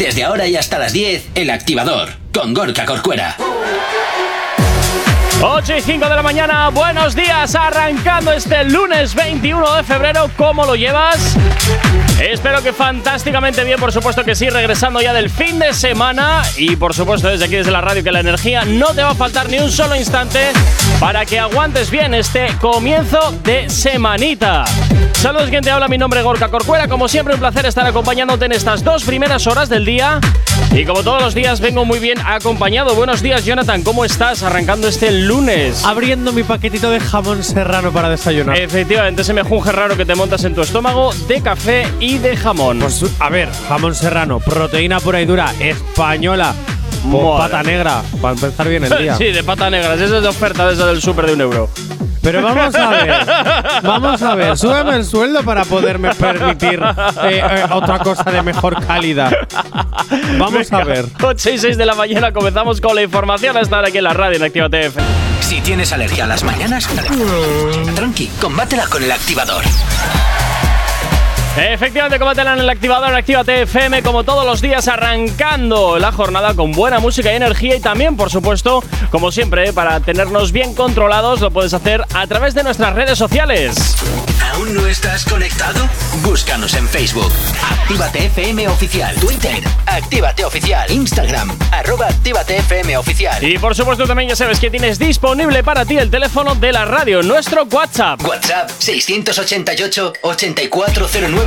Desde ahora y hasta las 10, El Activador, con Gorka Corcuera. 8 y 5 de la mañana, buenos días, arrancando este lunes 21 de febrero, ¿cómo lo llevas? Espero que fantásticamente bien, por supuesto que sí, regresando ya del fin de semana y por supuesto desde aquí, desde la radio, que la energía no te va a faltar ni un solo instante para que aguantes bien este comienzo de semanita. Saludos, quien te habla, mi nombre es Gorka Corcuera, como siempre un placer estar acompañándote en estas dos primeras horas del día y como todos los días vengo muy bien acompañado. Buenos días Jonathan, ¿cómo estás arrancando este lunes? Abriendo mi paquetito de jamón serrano para desayunar. Efectivamente, ese mejunje raro que te montas en tu estómago de café y de jamón. Pues a ver, jamón serrano, proteína pura y dura, española. Con pata negra, para empezar bien el día. sí, de pata negra, esa es de oferta de esa del súper de un euro. Pero vamos a ver, vamos a ver, súbeme el sueldo para poderme permitir eh, eh, otra cosa de mejor calidad. Vamos a ver. 8 y 6 de la mañana comenzamos con la información a estar aquí en la radio en Activa TF. Si tienes alergia a las mañanas, tranqui, combátela con El Activador. Efectivamente, combátela en el activador Actívate FM, como todos los días, arrancando la jornada con buena música y energía. Y también, por supuesto, como siempre, para tenernos bien controlados, lo puedes hacer a través de nuestras redes sociales. ¿Aún no estás conectado? Búscanos en Facebook. Actívate FM Oficial. Twitter. Actívate Oficial. Instagram. Arroba Actívate FM Oficial. Y por supuesto, también ya sabes que tienes disponible para ti el teléfono de la radio, nuestro WhatsApp. WhatsApp 688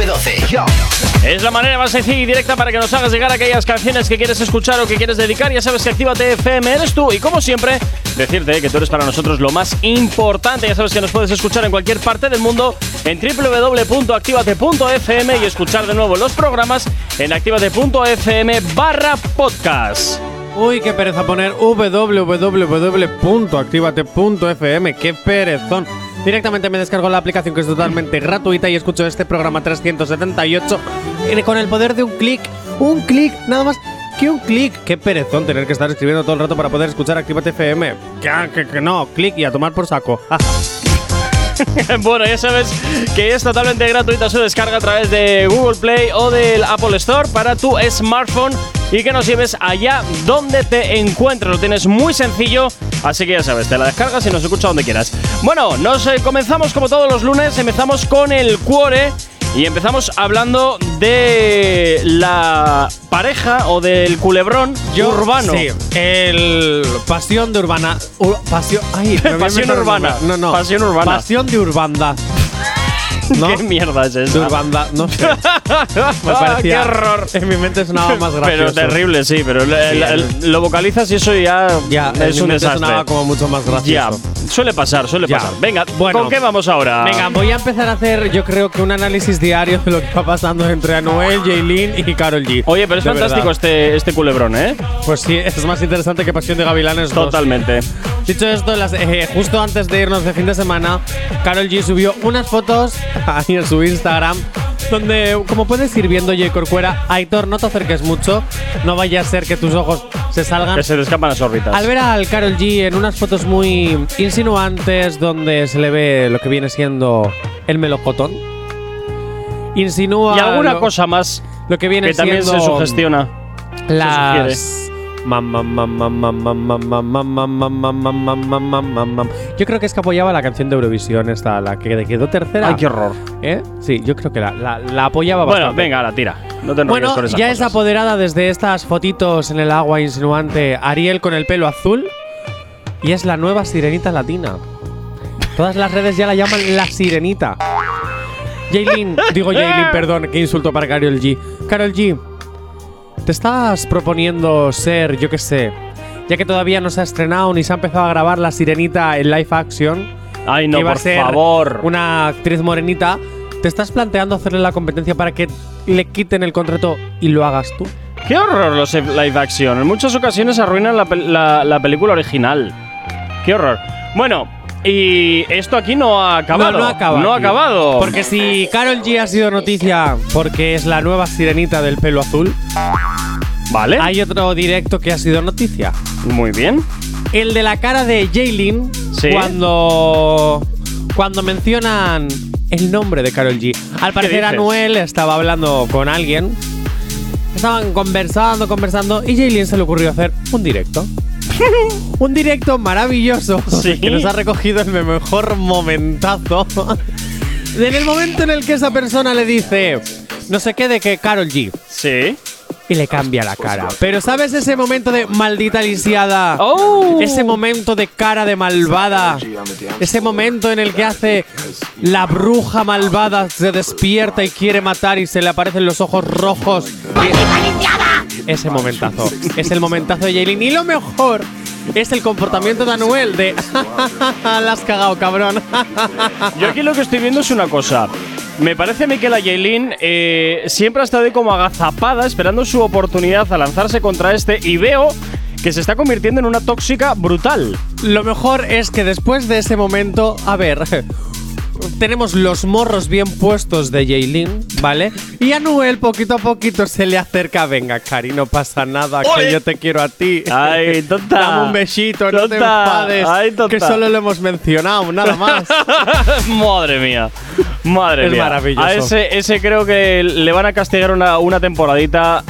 840912. Es la manera más sencilla y directa para que nos hagas llegar aquellas canciones que quieres escuchar o que quieres dedicar. Ya sabes que Actívate FM eres tú. Y como siempre, decirte que tú eres para nosotros lo más importante. Ya sabes que nos puedes escuchar en cualquier parte del mundo en www.activate.fm y escuchar de nuevo los programas en activate.fm barra podcast. Uy, qué pereza poner www.activate.fm, qué perezón. Directamente me descargo la aplicación que es totalmente gratuita y escucho este programa 378 eh, con el poder de un clic. Un clic, nada más que un clic. Qué perezón tener que estar escribiendo todo el rato para poder escuchar Activate FM. Que, que, que no, clic y a tomar por saco. bueno, ya sabes que es totalmente gratuita su descarga a través de Google Play o del Apple Store para tu smartphone y que nos lleves allá donde te encuentres. Lo tienes muy sencillo, así que ya sabes, te la descargas y nos escucha donde quieras. Bueno, nos eh, comenzamos como todos los lunes, empezamos con el cuore. Y empezamos hablando de la pareja o del culebrón urbano. Sí, el Pasión de Urbana. Ur- pasión, ay, Pasión urbana. No, no. Pasión urbana. Pasión de Urbanda. ¿No? ¿Qué mierda es esa? Urbanda, no sé. Me Ah, parecía. ¡Qué horror! En mi mente sonaba más gracioso. Pero terrible, sí, pero el- lo vocalizas y eso ya, Ya, en es mi un mente desastre. sonaba como mucho más Ya, gracioso. suele pasar, suele Ya. pasar. Venga, Bueno. ¿con qué vamos ahora? Venga, voy a empezar a hacer, yo creo que un análisis diario de lo que va pasando entre Anuel, Jaylin y Carol G. Oye, pero es De fantástico verdad. este, este culebrón, ¿eh? Pues sí, es más interesante que Pasión de Gavilanes 2. Totalmente. Dicho esto, las- eh, justo antes de irnos de fin de semana, Carol G subió unas fotos ahí en su Instagram donde, como puedes ir viendo, J. Corcuera, Aitor, no te acerques mucho, no vaya a ser que tus ojos se salgan. Que se te escapan las órbitas. Al ver al Carol G en unas fotos muy insinuantes donde se le ve lo que viene siendo el melocotón, insinúa y alguna lo, cosa más lo que viene que también siendo se sugestiona. las Mam, yo creo que es que apoyaba la canción de Eurovisión, esta, la que quedó tercera. ¡Ay, qué horror! ¿Eh? Sí, yo creo que la, apoyaba bastante. Bueno, venga, la tira. No te bueno, con esas ya es apoderada desde estas fotitos en el agua insinuante Ariel con el pelo azul y es la nueva sirenita latina. Todas las redes ya la llaman la sirenita. Jaylin, digo Jaylin, perdón, que insulto para Carol G. Carol G, ¿te estás proponiendo ser, yo qué sé, ya que todavía no se ha estrenado ni se ha empezado a grabar la sirenita en live action? Ay, no, que por a ser favor. Una actriz morenita. ¿Te estás planteando hacerle la competencia para que le quiten el contrato y lo hagas tú? Qué horror los live action. En muchas ocasiones arruinan la, pel- la- la película original. Qué horror. Bueno, y esto aquí no ha acabado. No, no acaba. No ha tío. acabado. Porque si Carol G ha sido noticia porque es la nueva sirenita del pelo azul, Vale. hay otro directo que ha sido noticia. Muy bien. El de la cara de Jaylin Sí. cuando cuando mencionan el nombre de Carol G. Al parecer? Anuel estaba hablando con alguien estaban conversando, conversando y Jaylin se le ocurrió hacer un directo. un directo maravilloso Sí. que nos ha recogido el mejor momentazo. en el momento en el que esa persona le dice no sé qué de que Carol G Sí. Y le cambia la cara. Pero ¿sabes ese momento de maldita lisiada? ¡Oh! Ese momento de cara de malvada. Ese momento en el que hace la bruja malvada se despierta y quiere matar y se le aparecen los ojos rojos. Ese momentazo. Es el momentazo de Jaylin. Y lo mejor es el comportamiento de Anuel de la has cagado, cabrón. Yo aquí lo que estoy viendo es una cosa. Me parece a mí que la Yailin eh, siempre ha estado ahí como agazapada, esperando su oportunidad a lanzarse contra este, y veo que se está convirtiendo en una tóxica brutal. Lo mejor es que después de ese momento, a ver, tenemos los morros bien puestos de Jaylin, ¿vale? Y a Noel poquito a poquito se le acerca, venga, Cari, no pasa nada, que yo te quiero a ti. Ay, tonta. Dame un besito, no te Tonta. enfades, Ay, tonta. que solo lo hemos mencionado, nada más. Madre mía. Madre Es mía. maravilloso. A ese, ese creo que le van a castigar una, una temporadita.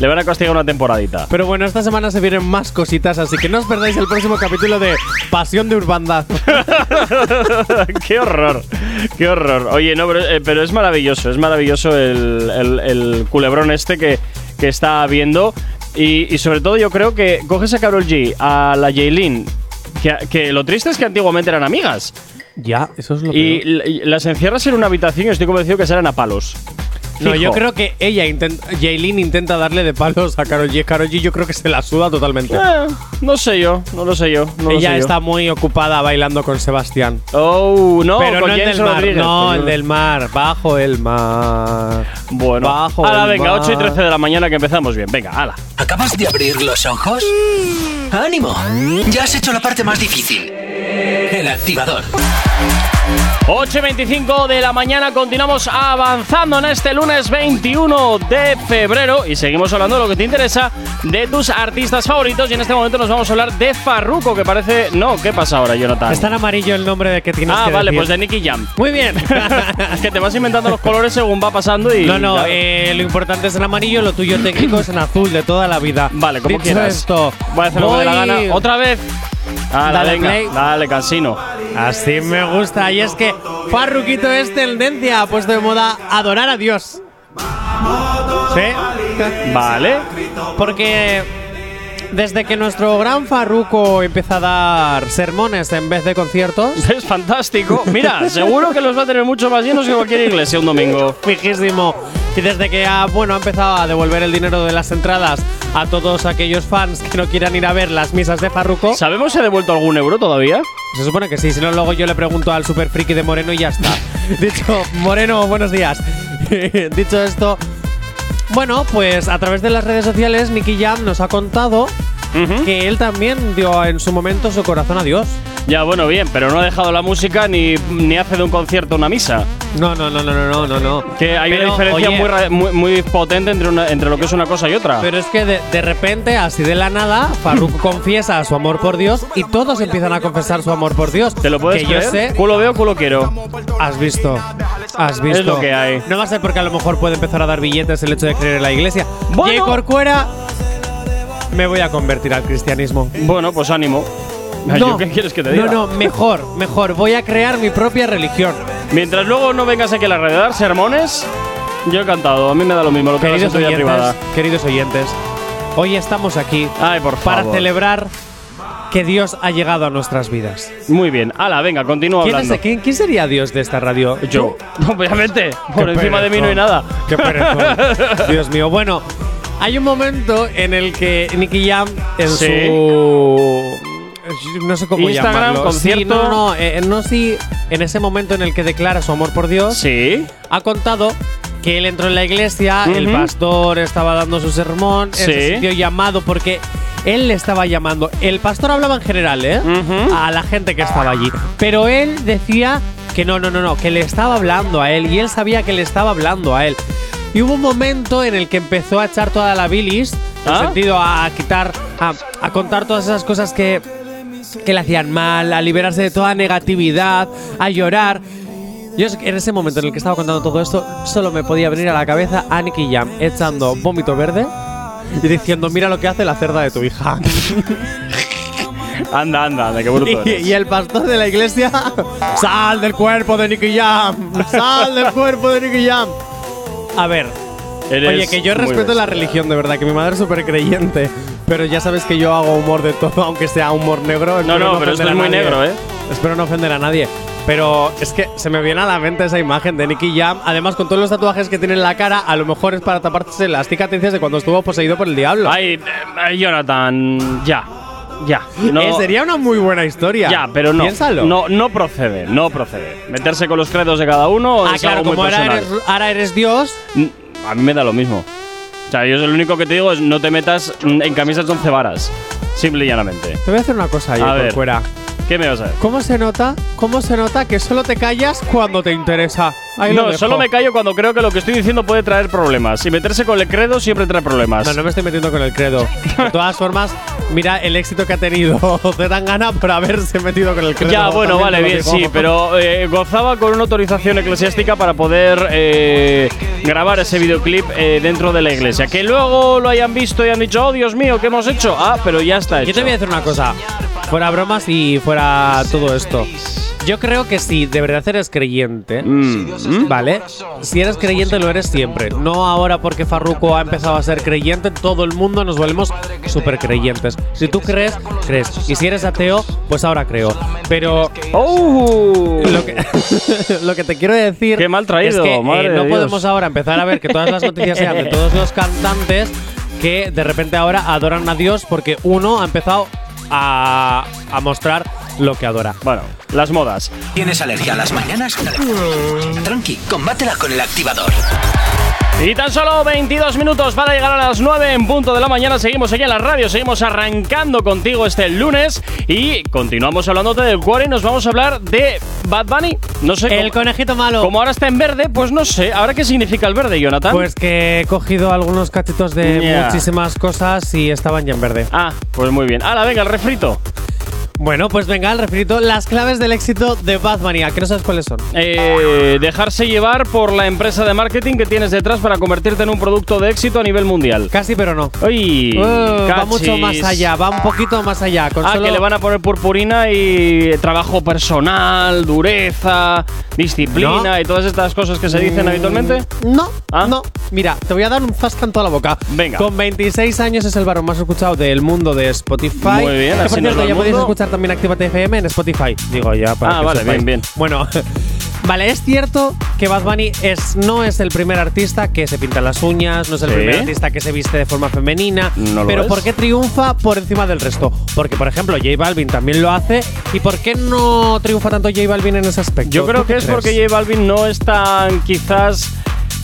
Le van a castigar una temporadita. Pero bueno, esta semana se vienen más cositas, así que no os perdáis el próximo capítulo de Pasión de Urbandad. qué horror, qué horror. Oye, no, pero, eh, pero es maravilloso, es maravilloso el, el- el culebrón este que, que está viendo. Y, y sobre todo yo creo que coges a Carol G, a la Jaylin, que, que lo triste es que antiguamente eran amigas. Ya, eso es lo l- y las encierras en una habitación y estoy convencido que serán a palos. No, yo creo que ella intenta, Jaylin intenta darle de palos a Karol G. Karol G yo creo que se la suda totalmente. Eh, no sé yo, no lo sé yo. No lo ella sé yo. está muy ocupada bailando con Sebastián. Oh, no, Pero con no el James del mar, Rodríguez. no Con- el del mar, bajo el mar. Bueno, bajo ala, el venga, mar. 8 y 13 de la mañana que empezamos bien. Venga, ala. ¿Acabas de abrir los ojos? ¡Ánimo! Ya has hecho la parte más difícil. El activador. 8 y 25 de la mañana continuamos avanzando en este lunes 21 de febrero y seguimos hablando de lo que te interesa de tus artistas favoritos y en este momento nos vamos a hablar de Farruko que parece... No, ¿qué pasa ahora, Jonathan? Está en amarillo el nombre de que tienes ah, que vale, decir. pues de Nicky Jam. Muy bien. es que te vas inventando los colores según va pasando y... No, no, Claro. eh, lo importante es en amarillo, lo tuyo técnico es en azul de toda la vida. Vale, como quieras. esto, Voy a hacer lo que la gana. ¿Otra vez? Dale, Dale venga. Dale, casino. Así me gusta. Y es que Farruquito es tendencia, ha puesto de moda adorar a Dios. ¿Sí? Vale. Porque desde que nuestro gran Farruko empieza a dar sermones en vez de conciertos, Es fantástico. Mira, seguro que los va a tener mucho más llenos que cualquier iglesia un domingo. fijísimo. Y desde que ha, bueno, ha empezado a devolver el dinero de las entradas a todos aquellos fans que no quieran ir a ver las misas de Farruko, ¿Sabemos si ha devuelto algún euro todavía? se supone que sí. Si no, luego yo le pregunto al super friki de Moreno y ya está. Dicho, Moreno, buenos días. Dicho esto, bueno, pues a través de las redes sociales, Nicky Jam nos ha contado Ujú. que él también dio en su momento su corazón a Dios. Ya, bueno, bien, pero no ha dejado la música ni, ni hace de un concierto una misa. No, no, no, no, no, no, no, no. Que hay Pero, una diferencia oye, muy, muy, muy potente entre, una- entre lo que es una cosa y otra. Pero es que de, de repente, así de la nada, Farruko confiesa su amor por Dios y todos empiezan a confesar su amor por Dios. ¿Te lo puedes que creer? yo sé. Culo veo, culo quiero. Has visto. Has visto. lo que hay. No va a ser porque a lo mejor puede empezar a dar billetes el hecho de creer en la iglesia. Bueno. Corcuera, me voy a convertir al cristianismo. Bueno, pues ánimo. ¿yo ¿Qué quieres que te diga? No, no, mejor, mejor. Voy a crear mi propia religión. Mientras luego no vengas aquí a la red a dar sermones, yo he cantado. A mí me da lo mismo lo que Queridos oyentes, privada. queridos oyentes, hoy estamos aquí Ay, por para favor. celebrar que Dios ha llegado a nuestras vidas. Muy bien. Ala, venga, continúa ¿Quién, hablando. es- quién- quién sería Dios de esta radio? Yo. Obviamente. Por Qué encima de mí no hay nada. Qué. Dios mío. Bueno, hay un momento en el que Nicky Jam en Sí. su no sé cómo Instagram, llamarlo. concierto. Sí, no, no, eh, no sí, en ese momento en el que declara su amor por Dios, Sí. ha contado que él entró en la iglesia, el pastor estaba dando su sermón, él Sí. se sintió llamado porque él le estaba llamando. El pastor hablaba en general, ¿eh? A la gente que estaba allí. Pero él decía que no, no, no, no, que le estaba hablando a él y él sabía que le estaba hablando a él. Y hubo un momento en el que empezó a echar toda la bilis, en ¿Ah? sentido a, quitar, a, a contar todas esas cosas que, que le hacían mal, a liberarse de toda negatividad, a llorar. Yo en ese momento en el que estaba contando todo esto, solo me podía venir a la cabeza a Nicky Jam echando vómito verde y diciendo, mira lo que hace la cerda de tu hija. Anda, anda, anda, qué bruto y, y el pastor de la iglesia, sal del cuerpo de Nicky Jam, sal del cuerpo de Nicky Jam. A ver, Eres oye, que yo respeto la religión, de verdad, que mi madre es súper creyente, pero ya sabes que yo hago humor de todo, aunque sea humor negro. No, no, pero esto es muy nadie. negro, ¿eh? Espero no ofender a nadie. Pero es que se me viene a la mente esa imagen de Nicky Jam. Además, con todos los tatuajes que tiene en la cara, a lo mejor es para taparse las cicatrices de cuando estuvo poseído por el diablo. Ay, eh, ay, Jonathan, ya. Ya. No, Eh, sería una muy buena historia. Ya, pero no. Piénsalo. No, no procede, no procede. Meterse con los credos de cada uno Ah, es claro, algo muy como ahora personal. eres, ahora eres Dios. A mí me da lo mismo. O sea, yo lo único que te digo es no te metas en camisas de once varas. Simple y llanamente. Te voy a hacer una cosa yo A por ver. fuera. ¿Qué me vas a decir? ¿Cómo se nota? ¿Cómo se nota que solo te callas cuando te interesa? Ahí No, solo me callo cuando creo que lo que estoy diciendo puede traer problemas. Y meterse con el credo siempre trae problemas. No, no me estoy metiendo con el credo. De todas formas, mira el éxito que ha tenido Zetangana por haberse metido con el credo. Ya, bueno, también te vale, bien, sí, pero eh, gozaba con una autorización eclesiástica para poder eh, grabar ese videoclip eh, dentro de la iglesia. Que luego lo hayan visto y han dicho, oh Dios mío, ¿qué hemos hecho? Ah, pero ya está hecho. Yo te voy a decir una cosa. Fuera bromas y fuera todo esto. Yo creo que si de verdad eres creyente, Mm. ¿vale? Si eres creyente lo eres siempre. No ahora porque Farruko ha empezado a ser creyente, todo el mundo nos volvemos súper creyentes. Si tú crees, crees. Y si eres ateo, pues ahora creo. Pero ¡Oh! lo que, lo que te quiero decir Qué mal traído, es que eh, madre no Dios. podemos ahora empezar a ver que todas las noticias sean de todos los cantantes que de repente ahora adoran a Dios porque uno ha empezado a, a mostrar lo que adora. Bueno, las modas. ¿Tienes alergia a las mañanas? Tranqui, combátela con el activador. Y tan solo 22 minutos para llegar a las 9 en punto de la mañana. Seguimos aquí en la radio, seguimos arrancando contigo este lunes y continuamos hablándote del cuore y nos vamos a hablar de Bad Bunny. No sé El cómo, conejito malo. como ahora está en verde, pues no sé. ¿Ahora qué significa el verde, Jonathan? Pues que he cogido algunos cachitos de muchísimas cosas y estaban ya en verde. Ah, pues muy bien. Hala, venga, el refrito. Bueno, pues venga, al refrito las claves del éxito de Bad Bunny. ¿A que no sabes cuáles son? Eh, dejarse llevar por la empresa de marketing que tienes detrás para convertirte en un producto de éxito a nivel mundial. Casi, pero no. ¡Uy! Uh, va mucho más allá, va un poquito más allá. Con Ah, solo- que le van a poner purpurina y trabajo personal, dureza, disciplina No. y todas estas cosas que se dicen habitualmente. No, ¿Ah? no. Mira, te voy a dar un zasca en toda la boca. Venga. Con 26 años es el varón más escuchado del mundo de Spotify. Muy bien, así por cierto, el ya podéis escuchar también Actívate FM en Spotify. Digo ya para Ah, que vale, sepáis. bien, bien. Bueno, vale, es cierto que Bad Bunny es, no es el primer artista que se pinta las uñas, no es el ¿Sí? primer artista que se viste de forma femenina. No pero es. ¿por qué triunfa por encima del resto? Porque, por ejemplo, J Balvin también lo hace. ¿Y por qué no triunfa tanto J Balvin en ese aspecto? Yo creo ¿Tú que es crees? porque J Balvin no es tan, quizás,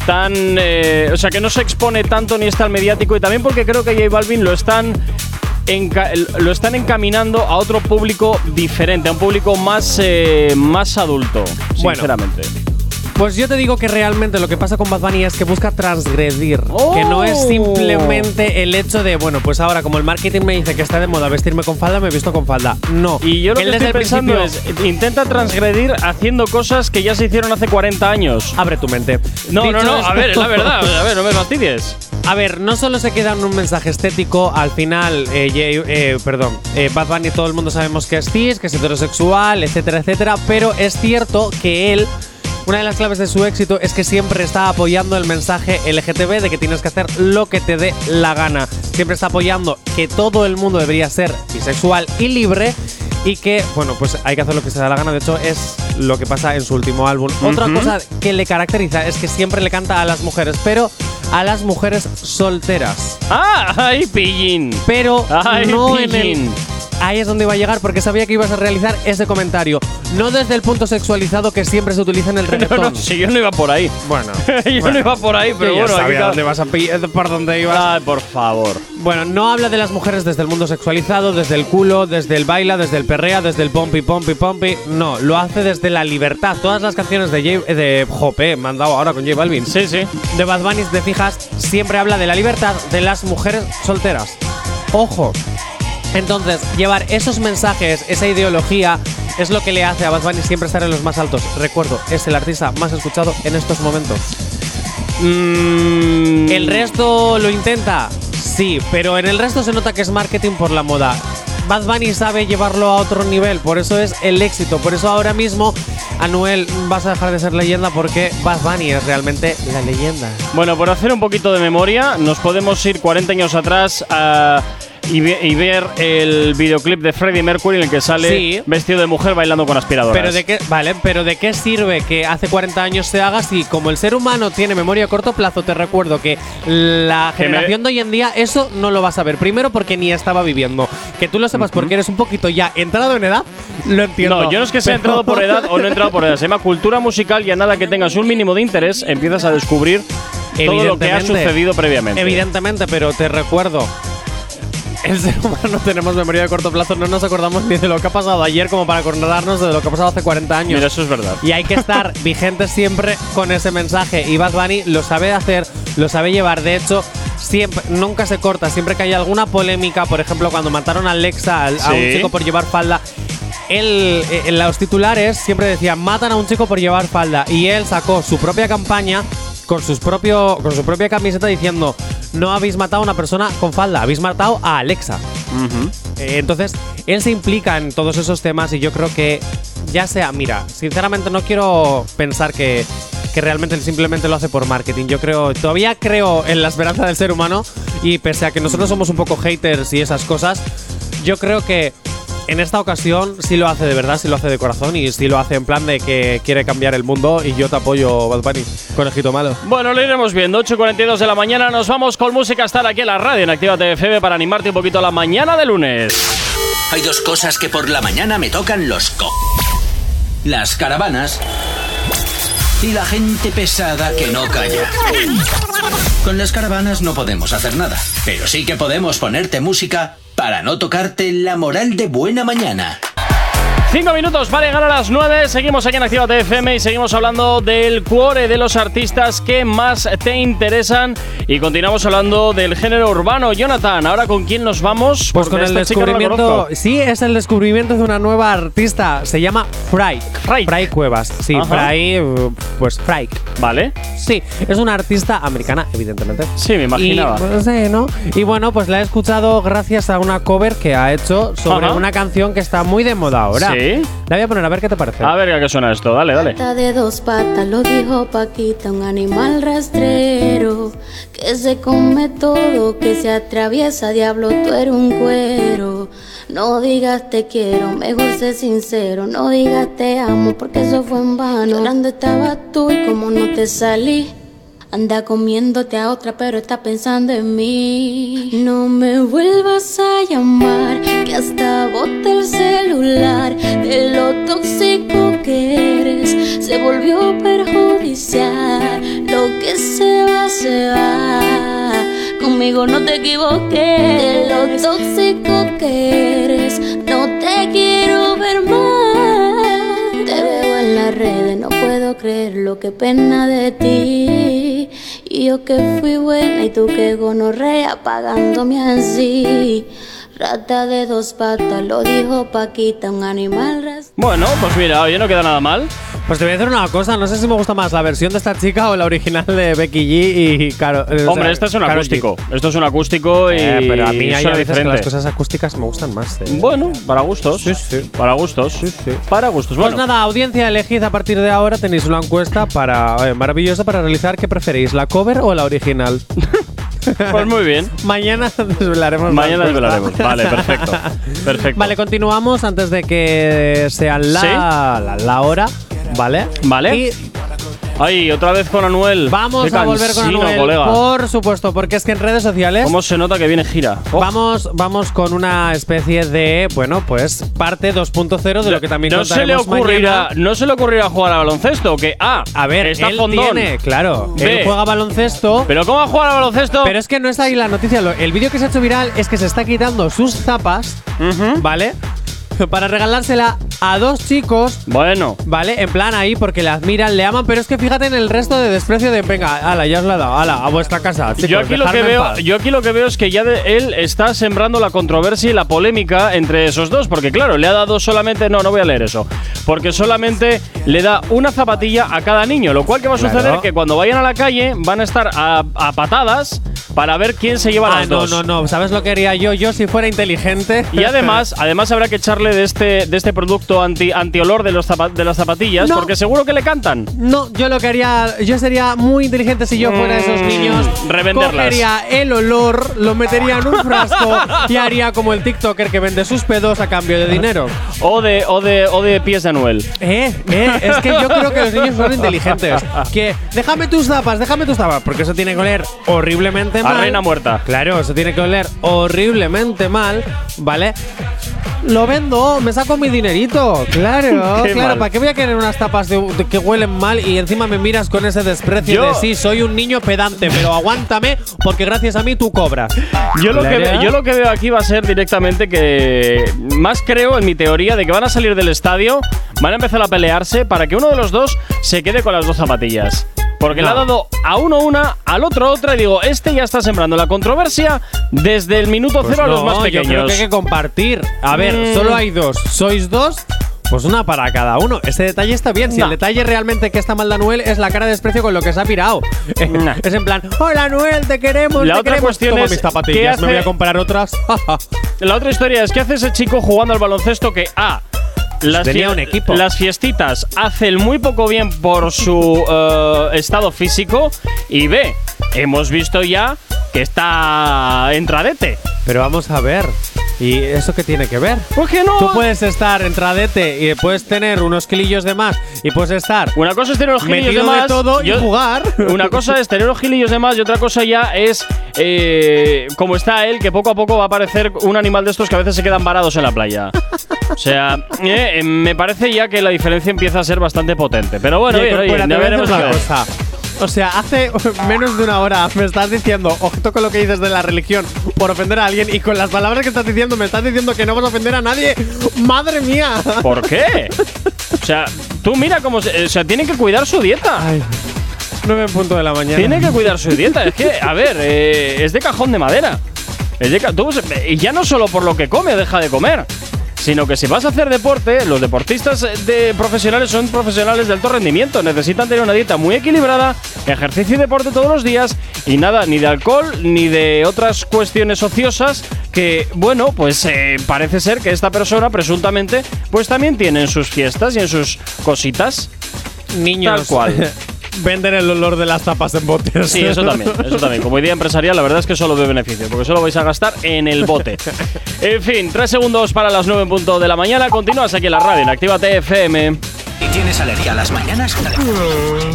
tan. eh, o sea, que no se expone tanto ni es tan mediático y también porque creo que J Balvin lo están. Lo están encaminando a otro público diferente, a un público más, eh, más adulto, Bueno. Pues yo te digo que realmente lo que pasa con Bad Bunny es que busca transgredir. Oh. Que no es simplemente el hecho de, bueno, pues ahora como el marketing me dice que está de moda vestirme con falda, me he visto con falda. No. Y yo lo Él que estoy pensando es, intenta transgredir haciendo cosas que ya se hicieron hace 40 años. Abre tu mente. No, no, Dicho no, a ver, es la verdad, a ver, no me fastidies. A ver, no solo se queda en un mensaje estético, al final, eh, eh, perdón, eh, Bad Bunny todo el mundo sabemos que es cis, que es heterosexual, etcétera, etcétera, pero es cierto que él, una de las claves de su éxito es que siempre está apoyando el mensaje LGTB de que tienes que hacer lo que te dé la gana. Siempre está apoyando que todo el mundo debería ser bisexual y libre y que, bueno, pues hay que hacer lo que se da la gana. De hecho, es lo que pasa en su último álbum. Otra Ujú. cosa que le caracteriza es que siempre le canta a las mujeres, pero a las mujeres solteras. ¡Ah! ¡Ay, pillín! Pero Ay, no en el. Ahí es donde iba a llegar porque sabía que ibas a realizar ese comentario. No desde el punto sexualizado que siempre se utiliza en el No, reggaetón. no, si yo no iba por ahí. Bueno, yo no iba por ahí, pero bueno, aquí cada- vas a por dónde ibas. Ay, por favor. Bueno, no habla de las mujeres desde el mundo sexualizado, desde el culo, desde el baila, desde el perrea, desde el pompi, pompi, pompi. No, lo hace desde la libertad. Todas las canciones de J, de Jope, me han dado ahora con J Balvin. Sí, sí. de Bad Bunny, te fijas, siempre habla de la libertad de las mujeres solteras. Ojo. Entonces, llevar esos mensajes, esa ideología es lo que le hace a Bad Bunny siempre estar en los más altos. Recuerdo, es el artista más escuchado en estos momentos. Mm, ¿El resto lo intenta? Sí, pero en el resto se nota que es marketing por la moda. Bad Bunny sabe llevarlo a otro nivel, por eso es el éxito. Por eso ahora mismo, Anuel, vas a dejar de ser leyenda porque Bad Bunny es realmente la leyenda. Bueno, por hacer un poquito de memoria, nos podemos ir 40 años atrás a- y, ve- y ver el videoclip de Freddie Mercury en el que sale Sí. vestido de mujer bailando con aspiradoras. Pero de qué, vale, pero de qué sirve que hace 40 años se haga si como el ser humano tiene memoria a corto plazo, te recuerdo que la Que generación de hoy en día eso no lo vas a ver. Primero porque ni estaba viviendo. Que tú lo sepas porque eres un poquito ya entrado en edad, lo entiendo. No, yo no es que sea entrado por edad o no he entrado por edad. Se llama cultura musical y a nada que tengas un mínimo de interés empiezas a descubrir todo lo que ha sucedido previamente. Evidentemente, pero te recuerdo. El ser humano tenemos memoria de corto plazo, no nos acordamos ni de lo que ha pasado ayer como para acordarnos de lo que ha pasado hace 40 años. Mira, eso es verdad. Y hay que estar vigentes siempre con ese mensaje. Y Bad Bunny lo sabe hacer, lo sabe llevar. De hecho, siempre, nunca se corta. Siempre que hay alguna polémica, por ejemplo, cuando mataron a Alexa, al- a un Sí. chico por llevar falda. Él, eh, en los titulares siempre decían matan a un chico por llevar falda y él sacó su propia campaña con sus propio con su propia camiseta diciendo no habéis matado a una persona con falda habéis matado a Alexa eh, entonces, él se implica en todos esos temas y yo creo que ya sea, mira, sinceramente no quiero pensar que, que realmente él simplemente lo hace por marketing. Yo creo, todavía creo en la esperanza del ser humano y pese a que nosotros somos un poco haters y esas cosas, yo creo que en esta ocasión sí lo hace de verdad, sí lo hace de corazón y sí lo hace en plan de que quiere cambiar el mundo y yo te apoyo, Bad Bunny, conejito malo. Bueno, lo iremos viendo. 8.42 de la mañana. Nos vamos con música a estar aquí en la radio en Actívate FM para animarte un poquito la mañana de lunes. Hay dos cosas que por la mañana me tocan los co. Las caravanas y la gente pesada que no calla. Con las caravanas no podemos hacer nada, pero sí que podemos ponerte música para no tocarte la moral de buena mañana. Cinco minutos para llegar a las 9. Seguimos aquí en Actívate FM y seguimos hablando del cuore de los artistas que más te interesan. Y continuamos hablando del género urbano. Jonathan, ¿ahora con quién nos vamos? Pues Porque con el descubrimiento. sí, es el descubrimiento de una nueva artista. Se llama Fry. Fry. Cuevas. Sí, Ajá. Fry. Pues Fry. Vale. Sí, es una artista americana, evidentemente. Sí, me imaginaba. Y, pues, sí, ¿no? y bueno, pues la he escuchado gracias a una cover que ha hecho sobre Ajá. una canción que está muy de moda ahora. Sí. La voy a poner a ver qué te parece. A ver a qué suena esto. Dale, dale. Pata de dos patas, lo dijo Paquita, un animal rastrero que se come todo, que se atraviesa, diablo, tú eres un cuero. No digas te quiero, mejor sé sincero, no digas te amo, porque eso fue en vano. Llorando estabas tú y como no te salí. Anda comiéndote a otra, pero está pensando en mí. No me vuelvas a llamar, que hasta boté el celular. De lo tóxico que eres, se volvió perjudicial. Lo que se va, se va. Conmigo no te equivoqué. De lo tóxico que eres, no te quiero ver más. Te veo en las redes, no puedo creer lo que pena de ti. Y yo que fui buena y tú que gonorrea pagándome así. Rata de dos patas, lo dijo Paquita, un animal. Bueno, pues mira, oye, no queda nada mal. Pues te voy a decir una cosa, no sé si me gusta más la versión de esta chica o la original de Becky G y Caro. eh, o Hombre, sea, este es un Karol G. acústico. Esto es un acústico y. Eh, pero a mí hay a veces que las cosas acústicas me gustan más. eh. Bueno, para gustos. Sí, sí. Para gustos. sí. Para gustos. Pues nada, audiencia, elegid a partir de ahora. Tenéis una encuesta para eh, maravillosa para realizar. ¿Qué preferís, la cover o la original? pues muy bien. Mañana desvelaremos. la Mañana desvelaremos. Vale, perfecto. Perfecto. Vale, continuamos antes de que sea la, ¿Sí? la, la hora. ¿Vale? Vale. Y Ay, otra vez con Anuel. vamos Qué a volver con cansino, Anuel. colega. Por supuesto, porque es que en redes sociales. ¿Cómo se nota que viene gira? Oh. Vamos, vamos con una especie de, bueno, pues parte 2.0 de lo que también no se le contaremos ocurrirá, mañana. no se le ocurrirá jugar a baloncesto, que ah, A ver, está él fondón. tiene, claro, Ve. él juega baloncesto, Pero cómo va a jugar a baloncesto? pero es que no está ahí la noticia. Lo- El vídeo que se ha hecho viral es que se está quitando sus zapas, Ujú. ¿vale? para regalársela a dos chicos. Bueno. ¿Vale? En plan ahí porque la admiran, le aman, pero es que fíjate en el resto de desprecio de venga, ala, ya os la he dado, ala, a vuestra casa. chicos, yo, aquí lo que veo, paz". yo aquí lo que veo es que ya de- él está sembrando la controversia y la polémica entre esos dos, porque claro, le ha dado solamente, no, no voy a leer eso, porque solamente le da una zapatilla a cada niño, lo cual que va a Claro. suceder que cuando vayan a la calle van a estar a, a patadas para ver quién se lleva Ah, las no, dos. no, no. ¿Sabes lo que haría yo? Yo si fuera inteligente. Y además, además habrá que echarle de este, de este producto anti, antiolor de, los zapa- de las zapatillas, No. porque seguro que le cantan. No, yo lo que haría, yo sería muy inteligente si yo fuera de esos Mm, niños. revenderlas. Cogería el olor, lo metería en un frasco y haría como el TikToker que vende sus pedos a cambio de dinero. O de, o de, o de pies de Anuel. Eh, eh, es que yo creo que los niños son inteligentes. Que déjame tus zapas, déjame tus zapas, porque eso tiene que oler horriblemente A mal. reina muerta. Claro, eso tiene que oler horriblemente mal, ¿vale? Lo vendo, me saco mi dinerito. Claro, Qué claro. mal. ¿Para qué voy a querer unas tapas de, de que huelen mal y encima me miras con ese desprecio Yo- de sí, soy un niño pedante, pero aguántame porque gracias a mí tú cobras? Yo lo, que, Claro. ve- yo lo que veo aquí va a ser directamente que. Más creo en mi teoría de que van a salir del estadio, van a empezar a pelearse para que uno de los dos se quede con las dos zapatillas. Porque le ha dado a uno una, al otro otra, y digo, este ya está sembrando la controversia desde el minuto Pues cero a los más Yo creo pequeños. que hay que compartir. A ver, Mm. solo hay dos. ¿Sois dos? Pues una para cada uno. Ese detalle está bien. Si el detalle realmente que está mal de Anuel es la cara de desprecio con lo que se ha pirado. Es en plan, hola Anuel, te queremos. La te otra queremos". cuestión Toma es, mis ¿qué zapatillas, hace- me voy a comprar otras. La otra historia es que hace ese chico jugando al baloncesto que A. Las, Tenía fie- un equipo. las fiestitas hacen muy poco bien por su eh, estado físico y B. Hemos visto ya que está entradete. Pero vamos a ver. ¿Y eso qué tiene que ver? ¿Por qué no? Tú puedes estar entradete y puedes tener unos kilillos de más y puedes estar Una cosa es tener los gilillos metido de más. de todo y yo- jugar. Una cosa es tener los gilillos de más y otra cosa ya es eh, como está él, que poco a poco va a aparecer un animal de estos que a veces se quedan varados en la playa. O sea, eh, eh, me parece ya que la diferencia empieza a ser bastante potente. Pero bueno, oye, ya veremos decir a una ver. cosa. O sea, hace menos de una hora me estás diciendo, ojito con lo que dices de la religión, por ofender a alguien, y con las palabras que estás diciendo me estás diciendo que no vas a ofender a nadie. ¡Madre mía! ¿Por qué? O sea, tú mira cómo se, o sea, tiene que cuidar su dieta. Ay, nueve en punto de la mañana. Tiene que cuidar su dieta. Es que, a ver, eh, es de cajón de madera. Es de ca- tú- y ya no solo por lo que come deja de comer, sino que si vas a hacer deporte, los deportistas eh, de profesionales son profesionales de alto rendimiento. Necesitan tener una dieta muy equilibrada, ejercicio y deporte todos los días y nada, ni de alcohol ni de otras cuestiones ociosas que, bueno, pues eh, parece ser que esta persona presuntamente pues también tiene en sus fiestas y en sus cositas. Niños. Tal cual. Venden el olor de las tapas en botes. Sí, eso también, eso también. Como idea empresarial, la verdad es que solo de beneficio, porque solo vais a gastar en el bote. En fin, tres segundos para las 9 en punto de la mañana. Continúas aquí en la radio, en Actívate FM. ¿Y tienes alergia a las mañanas?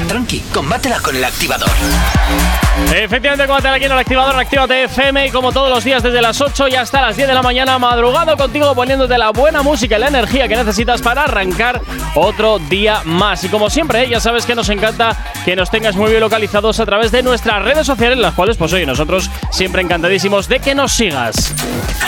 Tranqui, combátela con el activador. Efectivamente, combate aquí en el activador Actívate FM y como todos los días desde las 8 y hasta las 10 de la mañana, madrugado contigo poniéndote la buena música y la energía que necesitas para arrancar otro día más. Y como siempre, ¿eh? ya sabes que nos encanta que nos tengas muy bien localizados a través de nuestras redes sociales, las cuales, pues oye, nosotros siempre encantadísimos de que nos sigas.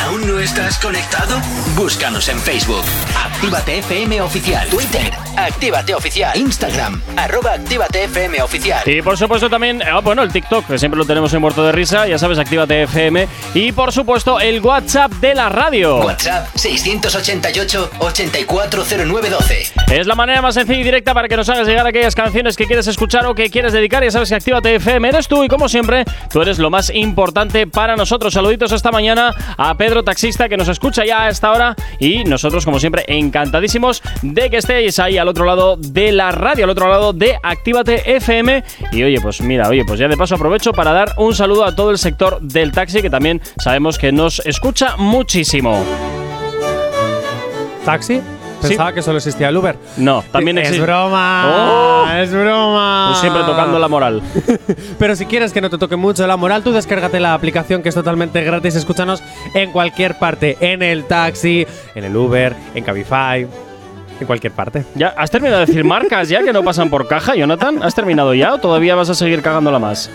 ¿Aún no estás conectado? Búscanos en Facebook. Actívate FM Oficial. Twitter. Actívate Oficial. Instagram. Arroba Actívate FM Oficial. Y por supuesto también, eh, bueno, el TikTok, que siempre lo tenemos en muerto de risa, ya sabes, Actívate FM. Y por supuesto, el WhatsApp de la radio. WhatsApp 688-840912. Es la manera más sencilla y directa para que nos hagas llegar aquellas canciones que quieres escuchar o que quieres dedicar. Ya sabes que Actívate FM eres tú y como siempre, tú eres lo más importante para nosotros. Saluditos esta mañana a Pedro Taxista que nos escucha ya a esta hora y nosotros como siempre encantadísimos de que estéis ahí al otro lado de la radio, al otro lado de Actívate FM. Y oye, pues mira, oye, pues ya de paso aprovecho para dar un saludo a todo el sector del taxi que también sabemos que nos escucha muchísimo. ¿Taxi? Pensaba que solo existía el Uber. No, también es existe. broma. Oh. Es broma. Tú siempre tocando la moral. Pero si quieres que no te toque mucho la moral, tú descárgate la aplicación que es totalmente gratis. Escúchanos en cualquier parte, en el taxi, en el Uber, en Cabify, en cualquier parte. ¿Ya has terminado de decir marcas ya que no pasan por caja, Jonathan? ¿Has terminado ya o todavía vas a seguir cagándola más?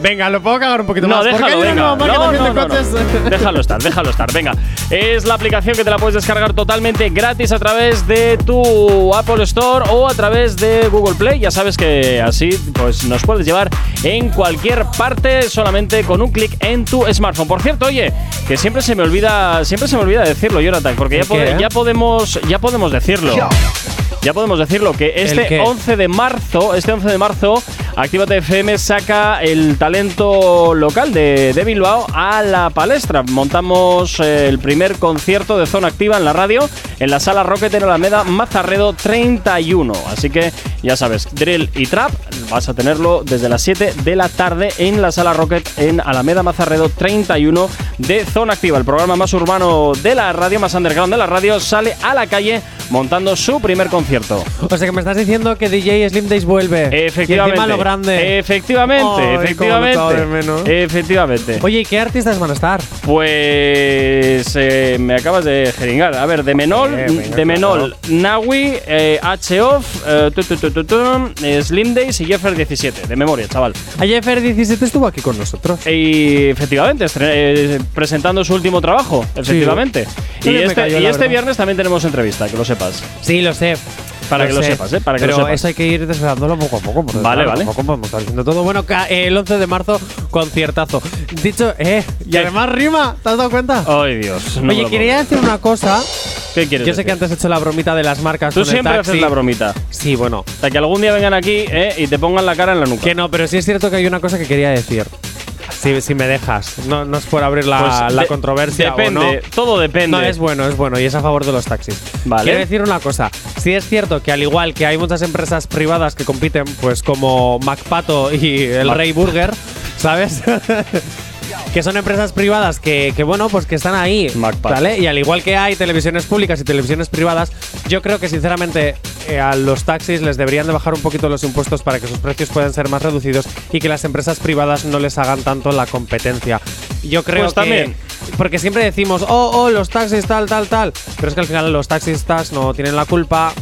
Venga, lo puedo cagar un poquito No, más. déjalo, venga. No, no, no. Déjalo estar, déjalo estar. Venga, es la aplicación que te la puedes descargar totalmente gratis a través de tu Apple Store o a través de Google Play. Ya sabes que así pues nos puedes llevar en cualquier parte solamente con un clic en tu smartphone. Por cierto, oye, que siempre se me olvida, siempre se me olvida decirlo, Jonathan, porque ya, ya podemos, ya podemos decirlo. Ya podemos decirlo que este qué? 11 de marzo, este 11 de marzo, Actívate FM saca el talento local de, de Bilbao a la palestra. Montamos eh, el primer concierto de Zona Activa en la radio en la sala Rocket en Alameda Mazarredo 31. Así que ya sabes, drill y trap vas a tenerlo desde las 7 de la tarde en la sala Rocket en Alameda Mazarredo 31 de Zona Activa. El programa más urbano de la radio, más underground de la radio, sale a la calle montando su primer concierto. O sea que me estás diciendo que DJ Slim Days vuelve. Efectivamente. Y lo grande. Efectivamente, efectivamente. Efectivamente. Oye, ¿y qué artistas van a estar? Pues eh, me acabas de jeringar. A ver, de Menol, Eh, venga, de Menol, Nawi, eh, H-Off, eh, eh, Slim Days y Jeffer 17. De memoria, chaval. Ayer 17 estuvo aquí con nosotros. Y efectivamente, presentando su último trabajo, efectivamente. Sí, Y este, cayó, y la este viernes también tenemos entrevista, que lo sepas. Sí, lo sé. Para que lo sé. sepas, ¿eh? Para que Pero lo sepas. eso hay que ir desvelándolo poco a poco. porque, Vale, vale. Tampoco podemos estar diciendo todo. Bueno, ca- el 11 de marzo, conciertazo. Dicho, eh, y ¿Qué? además rima, ¿te has dado cuenta? Ay, Dios. no me Oye, lo quería puedo decir una cosa. creer. ¿Qué quieres Yo sé que decir? antes he hecho la bromita de las marcas Tú con el siempre taxi. haces la bromita. Sí, bueno. Hasta que algún día vengan aquí ¿eh? y te pongan la cara en la nuca. Que no, pero sí es cierto que hay una cosa que quería decir. Si, si me dejas. No, no es por abrir la, Pues la de- controversia Depende, o no. todo depende. No, es bueno, es bueno y es a favor de los taxis. Vale. Quiero decir una cosa. Sí es cierto que al igual que hay muchas empresas privadas que compiten, pues como MacPato y el Mac- Rey Burger, ¿sabes? que son empresas privadas que, que, bueno, pues que están ahí. Y al igual que hay televisiones públicas y televisiones privadas, yo creo que sinceramente eh, a los taxis les deberían de bajar un poquito los impuestos para que sus precios puedan ser más reducidos y que las empresas privadas no les hagan tanto la competencia. Yo creo Pues que también. porque siempre decimos, oh, oh, los taxis tal, tal, tal. Pero es que al final los taxistas no tienen la culpa.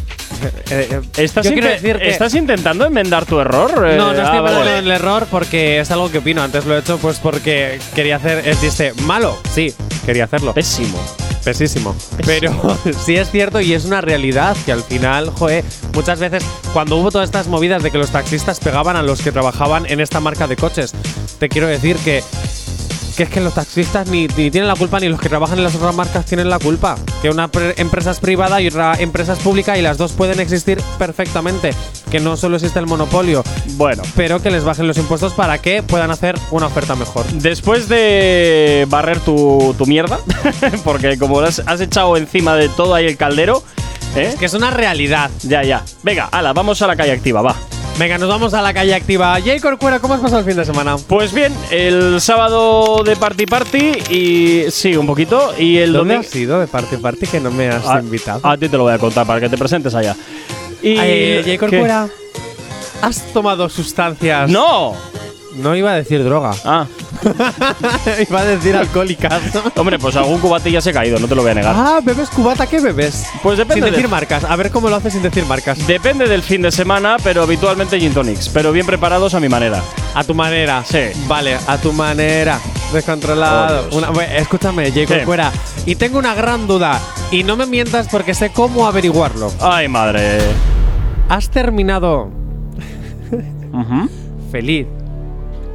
Eh, eh, ¿Estás, yo quiero inte- decir que. ¿Estás intentando enmendar tu error? Eh, no, no estoy ah, vale. del error porque es algo que opino. Antes lo he hecho pues porque quería hacer el chiste malo. Sí, quería hacerlo. Pésimo. Pesísimo. Pero sí es cierto y es una realidad que al final, joe, muchas veces cuando hubo todas estas movidas de que los taxistas pegaban a los que trabajaban en esta marca de coches, te quiero decir que que es que los taxistas ni, ni tienen la culpa ni los que trabajan en las otras marcas tienen la culpa. Que una pre- empresa es privada y otra empresa es pública y las dos pueden existir perfectamente. Que no solo existe el monopolio, Bueno. pero que les bajen los impuestos para que puedan hacer una oferta mejor. Después de barrer tu, tu mierda, porque como has, has echado encima de todo ahí el caldero, ¿eh? Que es una realidad. Ya, ya. Venga, ala, vamos a la calle activa, va. Venga, nos vamos a la calle activa. Jay Corcuera, ¿cómo has pasado el fin de semana? Pues bien, el sábado de party party y sí, un poquito. Y el ¿Dónde domingo. has ido de parte parte que no me has A- invitado? A, ti te lo voy a contar para que te presentes allá. Y Eh, Jay. Corcuera, ¿has tomado sustancias? ¡No! No iba a decir droga. Ah, iba a decir alcohólicas. hombre, pues algún cubate ya se ha caído, no te lo voy a negar. ah, ¿bebes cubata? ¿Qué bebes? Pues depende Sin de- decir marcas. A ver cómo lo haces sin decir marcas. Depende del fin de semana, pero habitualmente gin tonics, pero bien preparados a mi manera. A tu manera. Sí. Vale, a tu manera. Descontrolado. Oh, Dios. Una- bueno, escúchame, Jay ¿Qué? Corcuera. Y tengo una gran duda. Y no me mientas porque sé cómo averiguarlo. Ay, madre. ¿Has terminado feliz,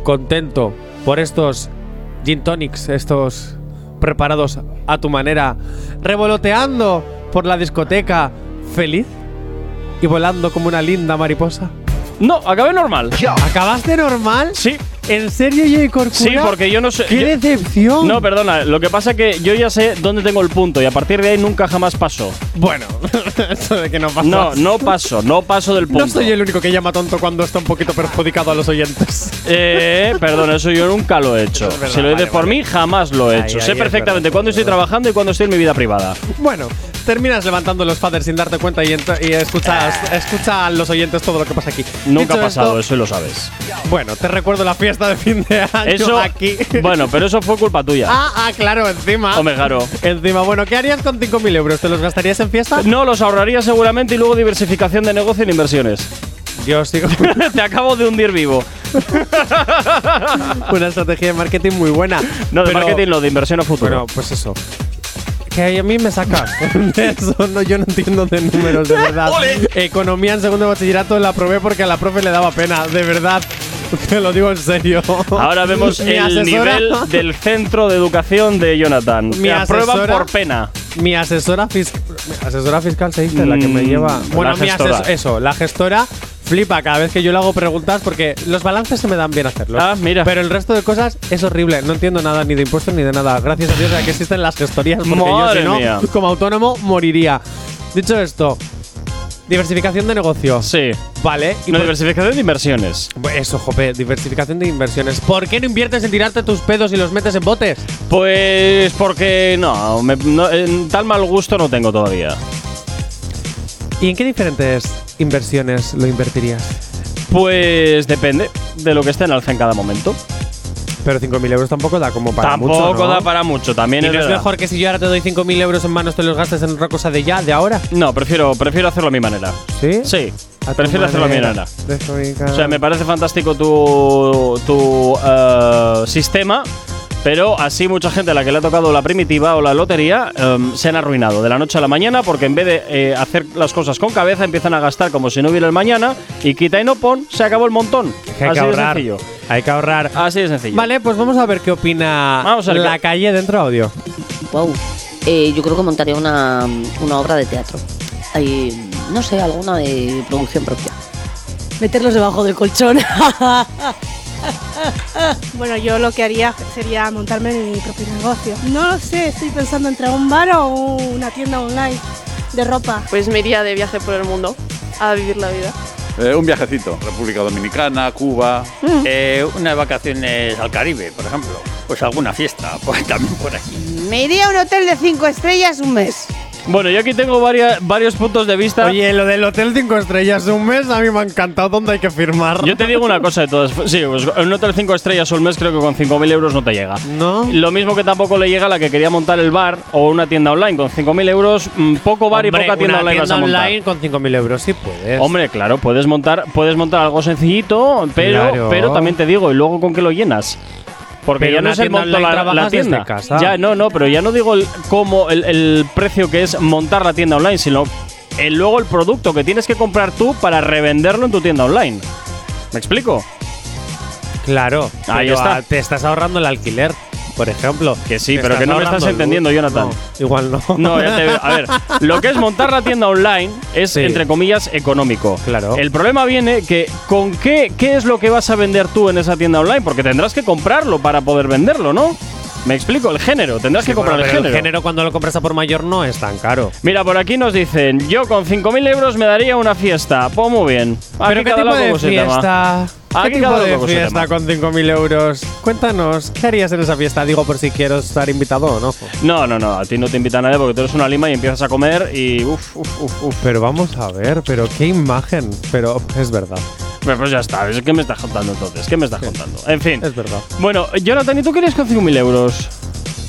contento por estos gin tonics, estos preparados a tu manera, revoloteando por la discoteca, feliz y volando como una linda mariposa? No, acabé normal. ¿Acabaste normal? Sí, ¿En serio, Jay Corcuera? sí, porque yo no sé. ¡Qué yo- decepción! No, perdona, lo que pasa es que yo ya sé dónde tengo el punto y a partir de ahí nunca jamás paso. Bueno, eso de que no pasa. No, no paso, no paso del punto. No soy el único que llama tonto cuando está un poquito perjudicado a los oyentes. Eh, perdón, eso yo nunca lo he hecho. Verdad, si lo dices vale, por vale. mí, jamás lo he Ay, hecho. ay, sé perfectamente cuándo es estoy trabajando y cuándo estoy en mi vida privada. Bueno, terminas levantando los faders sin darte cuenta y, y escuchas, escucha a los oyentes todo lo que pasa aquí. Nunca ha Dicho pasado esto, eso y lo sabes. Bueno, te recuerdo la fiesta de fin de año Eso, aquí. bueno, pero eso fue culpa tuya. ah, ah, claro, encima. Hombre, claro. Encima, bueno, ¿qué harías con 5.000 euros? ¿Te los gastarías en fiesta? No, los ahorraría seguramente y luego diversificación de negocio en inversiones. Sigo. Te acabo de hundir vivo. Una estrategia de marketing muy buena. No, de Pero- marketing, lo de inversión a futuro. Bueno, pues eso. Que a mí me sacas. De eso no, yo no entiendo de números, de verdad. Economía en segundo de bachillerato la probé porque a la profe le daba pena, de verdad. Te lo digo en serio. Ahora vemos el asesora- nivel del centro de educación de Jonathan. Mi asesora- por pena. Mi asesora, fis- mi asesora fiscal se dice, la que me Mm, lleva. Bueno, mi gestora. ases- eso, la gestora flipa cada vez que yo le hago preguntas porque los balances se me dan bien hacerlos. Ah, mira. Pero el resto de cosas es horrible. No entiendo nada ni de impuestos ni de nada. Gracias a Dios a que existen las gestorías porque Madre yo si no, mía. como autónomo, moriría. Dicho esto, diversificación de negocio. Sí. Vale. Una por- diversificación de inversiones. Eso, jope, diversificación de inversiones. ¿Por qué no inviertes en tirarte tus pedos y los metes en botes? Pues porque no, me- no, tal mal gusto no tengo todavía. ¿Y en qué diferentes inversiones lo invertirías? Pues depende de lo que esté en alza en cada momento. Pero 5.000 euros tampoco da como para Tampoco mucho, ¿no? da para mucho, también ¿Y es no es verdad. mejor que si yo ahora te doy 5.000 euros en manos te los gastes en otra cosa de ya, de ahora? No, prefiero, prefiero hacerlo a mi manera. ¿Sí? Sí, A prefiero hacerlo a mi manera. O sea, me parece fantástico tu, tu eh, sistema, pero así mucha gente a la que le ha tocado la primitiva o la lotería em, se han arruinado de la noche a la mañana porque en vez de eh, hacer las cosas con cabeza empiezan a gastar como si no hubiera el mañana y quita y no pon, se acabó el montón. Que hay así que de ahorrar. sencillo. Hay que ahorrar. Así de sencillo. Vale, pues vamos a ver qué opina Vamos a ver la qué- calle dentro de audio. Wow. Eh, yo creo que montaría una, una obra de teatro. Ahí, no sé, alguna de producción propia. Meterlos debajo del colchón. bueno, yo lo que haría sería montarme mi propio negocio. No lo sé, estoy pensando entre un bar o una tienda online de ropa. Pues me iría de viaje por el mundo a vivir la vida. Eh, un viajecito, República Dominicana, Cuba. Eh, unas vacaciones al Caribe, por ejemplo. Pues alguna fiesta, pues también por aquí. Me iría a un hotel de cinco estrellas un mes. Bueno, yo aquí tengo varias, varios puntos de vista. Oye, lo del Hotel 5 Estrellas un mes a mí me ha encantado dónde hay que firmar. Yo te digo una cosa de todas. Sí, pues un hotel 5 estrellas al mes creo que con 5.000 euros no te llega. ¿No? Lo mismo que tampoco le llega a la que quería montar el bar o una tienda online. Con 5.000 euros, mm, poco bar Hombre, y poca tienda una online vas a tienda montar. online con 5.000 euros sí puedes. Hombre, claro, puedes montar, puedes montar algo sencillito, pero, Claro. pero también te digo, ¿y luego con qué lo llenas? Porque Pero ya no es el tienda monto la, la trabajas desde tienda. casa. Ya, no, no, pero ya no digo el, cómo el, el precio que es montar la tienda online, sino el, luego el producto que tienes que comprar tú para revenderlo en tu tienda online. ¿Me explico? Claro. Ahí pero, está. Te estás ahorrando el alquiler, por ejemplo. Que sí, pero que no me estás entendiendo. Jonathan. No, igual no. No, ya te veo. A ver, lo que es montar la tienda online es, Sí. entre comillas, económico. Claro. El problema viene que con qué, qué es lo que vas a vender tú en esa tienda online, porque tendrás que comprarlo para poder venderlo, ¿no? Me explico, el género, tendrás que comprar Bueno, el género. el género cuando lo compras a por mayor no es tan caro. Mira, por aquí nos dicen, yo con 5.000 euros me daría una fiesta. Pues muy bien. Aquí ¿Pero qué cada tipo de fiesta? Aquí ¿Qué tipo de fiesta con 5.000 euros? Cuéntanos, ¿qué harías en esa fiesta? Digo, por si quiero estar invitado o no. No, no, no, a ti no te invita nadie porque tú eres una lima y empiezas a comer y uff, uff, uff, uff. Pero vamos a ver, pero qué imagen. Pero es verdad, Pues, pues ya está, es que me estás contando entonces, ¿qué me estás contando? En fin. es verdad. Bueno, Jonathan, ¿y tú querías con 5.000 euros?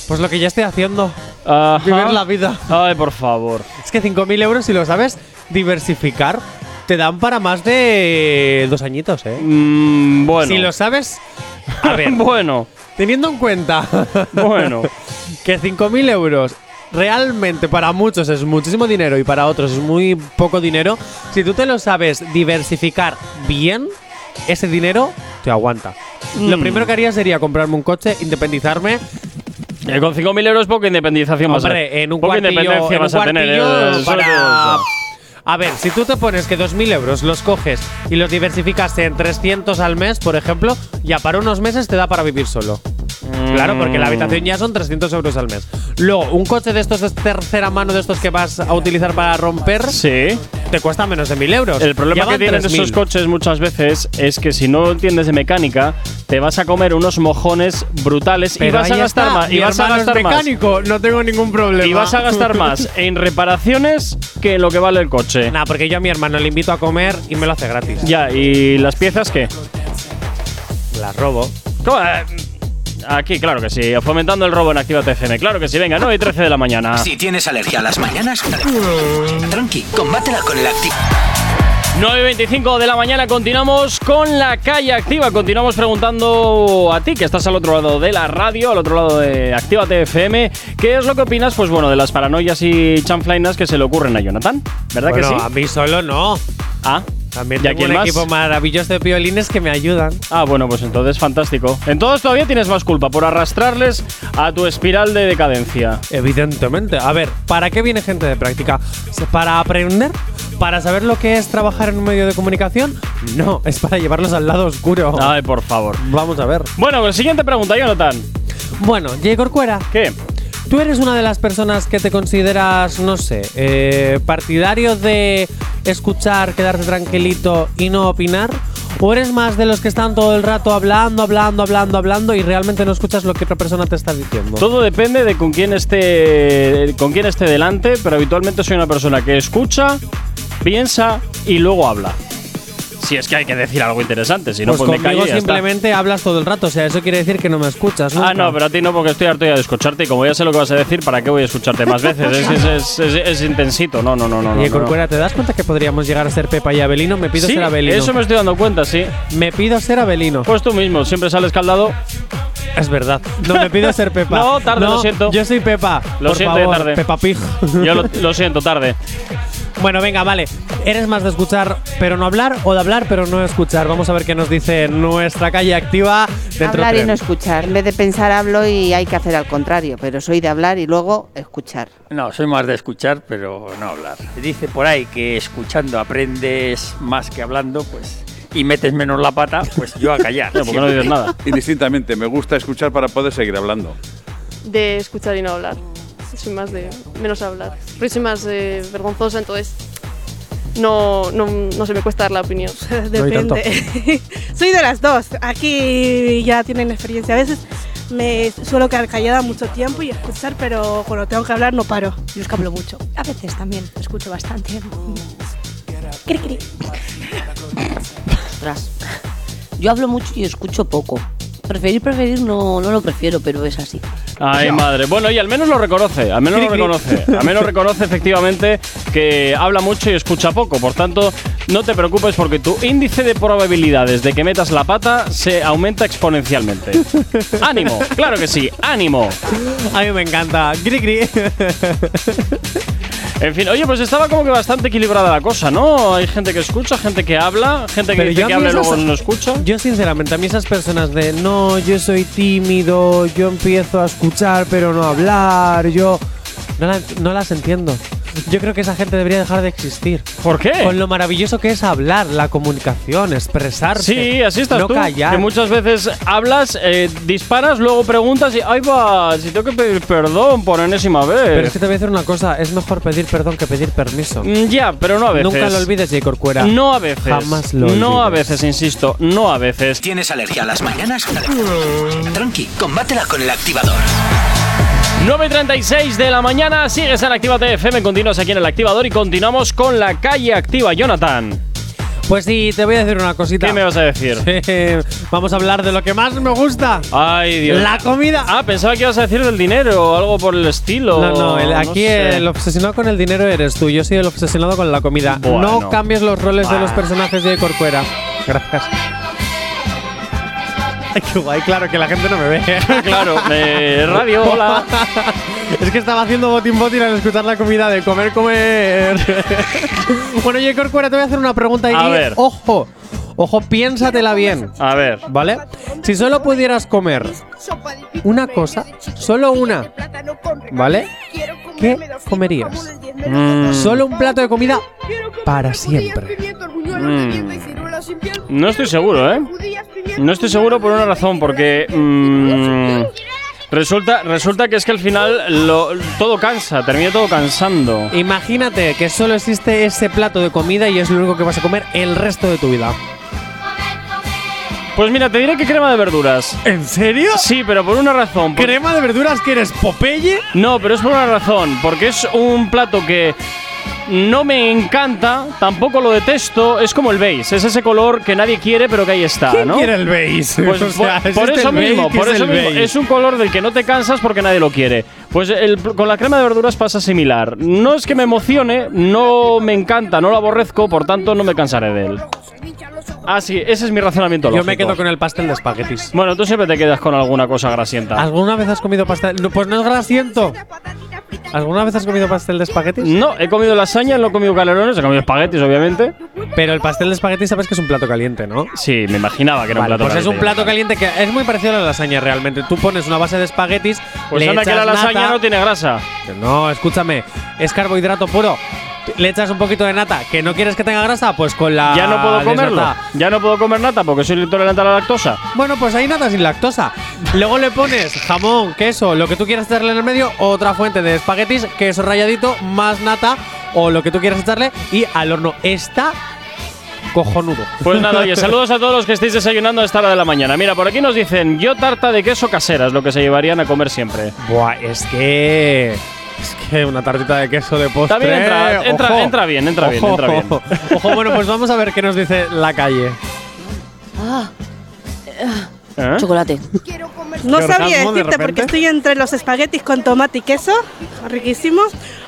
Pues lo que ya estoy haciendo, Ajá. vivir la vida. Ay, por favor. Es que 5.000 euros, si lo sabes diversificar, te dan para más de dos añitos, ¿eh? Mm, bueno. Si lo sabes... A ver, bueno, teniendo en cuenta bueno. que 5.000 euros realmente para muchos es muchísimo dinero y para otros es muy poco dinero, si tú te lo sabes diversificar bien, ese dinero te aguanta. Lo Mm. primero que haría sería comprarme un coche, independizarme. Eh, con 5.000 euros poca independización vas a Hombre, en un poca independencia vas a tener. eh, para... A ver, si tú te pones que 2.000 euros los coges y los diversificas en 300 al mes, por ejemplo, ya para unos meses te da para vivir solo. Claro, porque la habitación ya son 300 euros al mes. Luego, un coche de estos de tercera mano, de estos que vas a utilizar para romper, Sí. te cuesta menos de 1.000 euros. El problema que tienen 3.000. esos coches muchas veces es que si no entiendes de mecánica, te vas a comer unos mojones brutales y vas a gastar está, más. mi Y vas a es gastar más. mecánico, no tengo ningún problema. Y vas a gastar más en reparaciones que lo que vale el coche. Nah, porque yo a mi hermano le invito a comer y me lo hace gratis. Ya, ¿y las piezas qué? Las robo. ¿Cómo? Aquí, claro que sí. Fomentando el robo en Activa TFM. Claro que sí. Venga, 9 y 13 de la mañana. Si tienes alergia a las mañanas, tranqui, combátela con el activo. 9.25 de la mañana continuamos con la calle activa. Continuamos preguntando a ti, que estás al otro lado de la radio, al otro lado de Activa FM, ¿qué es lo que opinas, pues bueno, de las paranoias y chanflainas que se le ocurren a Jonathan? ¿Verdad Bueno, que sí? a mí solo no. Ah, También ¿Y tengo quién un más? equipo maravilloso de violines que me ayudan. ah, bueno, pues entonces fantástico. Entonces todavía tienes más culpa por arrastrarles a tu espiral de decadencia. Evidentemente. A ver, ¿para qué viene gente de práctica? ¿Para aprender? ¿Para saber lo que es trabajar en un medio de comunicación? No, es para llevarlos al lado oscuro. Ay, por favor. Vamos a ver. Bueno, pues siguiente pregunta, Jonathan. Bueno, J. Corcuera, ¿Qué? ¿Tú eres una de las personas que te consideras, no sé, eh, partidario de escuchar, quedarte tranquilito y no opinar? ¿O eres más de los que están todo el rato hablando, hablando, hablando, hablando y realmente no escuchas lo que otra persona te está diciendo? Todo depende de con quién esté con quién esté delante, pero habitualmente soy una persona que escucha, piensa y luego habla. Si es que hay que decir algo interesante, si no pues pues me callo y ya está. simplemente hablas todo el rato, o sea, eso quiere decir que no me escuchas. Ah, nunca. no, pero a ti no, porque estoy harto ya de escucharte y como ya sé lo que vas a decir, ¿para qué voy a escucharte más veces? Es, es, es- es- intensito. No, no, no, no. no, Oye, no. Corcuera, ¿te das cuenta que podríamos llegar a ser Pepa y Abelino? Me pido Sí, ser Abelino. eso me estoy dando cuenta, sí. Me pido ser Abelino. Pues tú mismo, siempre sales escaldado. Es verdad. No me pido ser Pepa. No, tarde, lo siento. Yo soy Pepa. Lo Por siento, favor, tarde. Peppa Pig. Yo lo, lo siento, tarde. Bueno, venga, vale. ¿Eres más de escuchar pero no hablar o de hablar pero no escuchar? Vamos a ver qué nos dice nuestra calle activa dentro hablar y tren. no escuchar. En vez de pensar hablo y hay que hacer al contrario, pero soy de hablar y luego escuchar. No, soy más de escuchar, pero no hablar. Dice por ahí que escuchando aprendes más que hablando, pues, y metes menos la pata, pues yo a callar. ¿Por qué no dices nada? Indistintamente, me gusta escuchar para poder seguir hablando. De escuchar y no hablar. Soy más de menos hablar. Porque soy más eh, vergonzosa, entonces no, no, no se me cuesta dar la opinión. Depende. Soy de las dos. Aquí ya tienen experiencia. A veces me suelo quedar callada mucho tiempo y escuchar, pero cuando tengo que hablar no paro. Yo es que hablo mucho. A veces también escucho bastante. Cri, cri. Yo hablo mucho y escucho poco. Preferir, preferir, no, no lo prefiero, pero es así. Ay, madre. Bueno, y al menos lo reconoce, al menos lo reconoce. Al menos reconoce efectivamente que habla mucho y escucha poco. Por tanto, no te preocupes porque tu índice de probabilidades de que metas la pata se aumenta exponencialmente. ¡Ánimo! Claro que sí, ánimo. A mí me encanta. Gri, gri. En fin, oye, pues estaba como que bastante equilibrada la cosa, ¿no? Hay gente que escucha, gente que habla, gente que dice que habla y luego no escucha. Yo sinceramente, a mí esas personas de no, yo soy tímido, yo empiezo a escuchar pero no a hablar, yo no, la- no las entiendo. Yo creo que esa gente debería dejar de existir. ¿Por qué? Con lo maravilloso que es hablar, la comunicación, expresarse. Sí, así estás no tú. callar. Que muchas veces hablas, eh, disparas, luego preguntas y ¡ay va! Si tengo que pedir perdón por enésima vez. Pero es que te voy a decir una cosa, es mejor pedir perdón que pedir permiso. Mm, Ya, pero no a veces. Nunca lo olvides, J. Corcuera. No a veces. Jamás lo No a olvides. veces, insisto, no a veces. ¿Tienes alergia a las mañanas? Tranqui, combátela con el activador. 9.36 de la mañana, sigues en Actívate FM, continúas aquí en el activador y continuamos con la calle activa. Jonathan, Pues sí, te voy a decir una cosita. ¿qué me vas a decir? Vamos a hablar de lo que más me gusta. Ay, Dios. La comida. Ah, pensaba que ibas a decir del dinero o algo por el estilo. No, no, el- aquí sé. el obsesionado con el dinero eres tú. Yo soy el obsesionado con la comida. Bueno. No cambies los roles de los Bah. personajes de Corcuera. Gracias. Ay, qué guay, claro, que la gente no me ve. Claro, eh, radio, hola. es que estaba haciendo botín botín al escuchar la comida de comer, comer. bueno, oye, Corcuera, te voy a hacer una pregunta y A ver. ojo, ojo, piénsatela bien. A ver, ¿Vale? Si solo pudieras comer una cosa, solo una, ¿vale? ¿Qué comerías? mm, Solo un plato de comida para siempre. mm, no estoy seguro, ¿eh? No estoy seguro por una razón, porque mm, resulta, resulta que es que al final lo- todo cansa, termina todo cansando. Imagínate que solo existe ese plato de comida y es lo único que vas a comer el resto de tu vida. Pues mira, te diré que crema de verduras. ¿En serio? Sí, pero por una razón. por- ¿Crema de verduras que eres Popeye? No, pero es por una razón, porque es un plato que no me encanta, tampoco lo detesto. Es como el beige, es ese color que nadie quiere, pero que ahí está, ¿Quién ¿no? quiere el beige? Pues O sea, por, por existe eso mismo, ¿qué por es eso mismo. beige? Es un color del que no te cansas porque nadie lo quiere. Pues el- con la crema de verduras pasa similar. No es que me emocione, no me encanta, no lo aborrezco, por tanto no me cansaré de él. Ah, sí, ese es mi razonamiento Yo me lógico. quedo con el pastel de espaguetis. Bueno, tú siempre te quedas con alguna cosa grasienta. ¿Alguna vez has comido pastel? No, pues no es grasiento. ¿Alguna vez has comido pastel de espaguetis? No, he comido lasaña, no he comido calerones, he comido espaguetis, obviamente. Pero el pastel de espaguetis sabes que es un plato caliente, ¿no? Sí, me imaginaba que era Vale, un plato pues es un plato caliente que es muy parecido a la lasaña realmente. Tú pones una base de espaguetis, Pues le anda que la lasaña nata- no tiene grasa. No, escúchame, es carbohidrato puro. Le echas un poquito de nata, que no quieres que tenga grasa, pues con la ya no puedo comerlo. Ya no puedo comer nata porque soy intolerante a la lactosa. Bueno, pues hay nata sin lactosa. Luego le pones jamón, queso, lo que tú quieras echarle en el medio, otra fuente de espaguetis, queso ralladito, más nata o lo que tú quieras echarle y al horno. Está cojonudo. Pues nada, oye, saludos a todos los que estéis desayunando a esta hora de la mañana. Mira, por aquí nos dicen, yo tarta de queso casera es lo que se llevarían a comer siempre. Buah, es que. Es que una tartita de queso de postre. También entra, entra, entra bien, entra bien, entra bien. Ojo, bueno, pues vamos a ver qué nos dice la calle. Ah, ¿Eh? chocolate. No ¿Qué sabría orgasmo de decirte porque estoy entre los espaguetis con tomate y queso, riquísimo,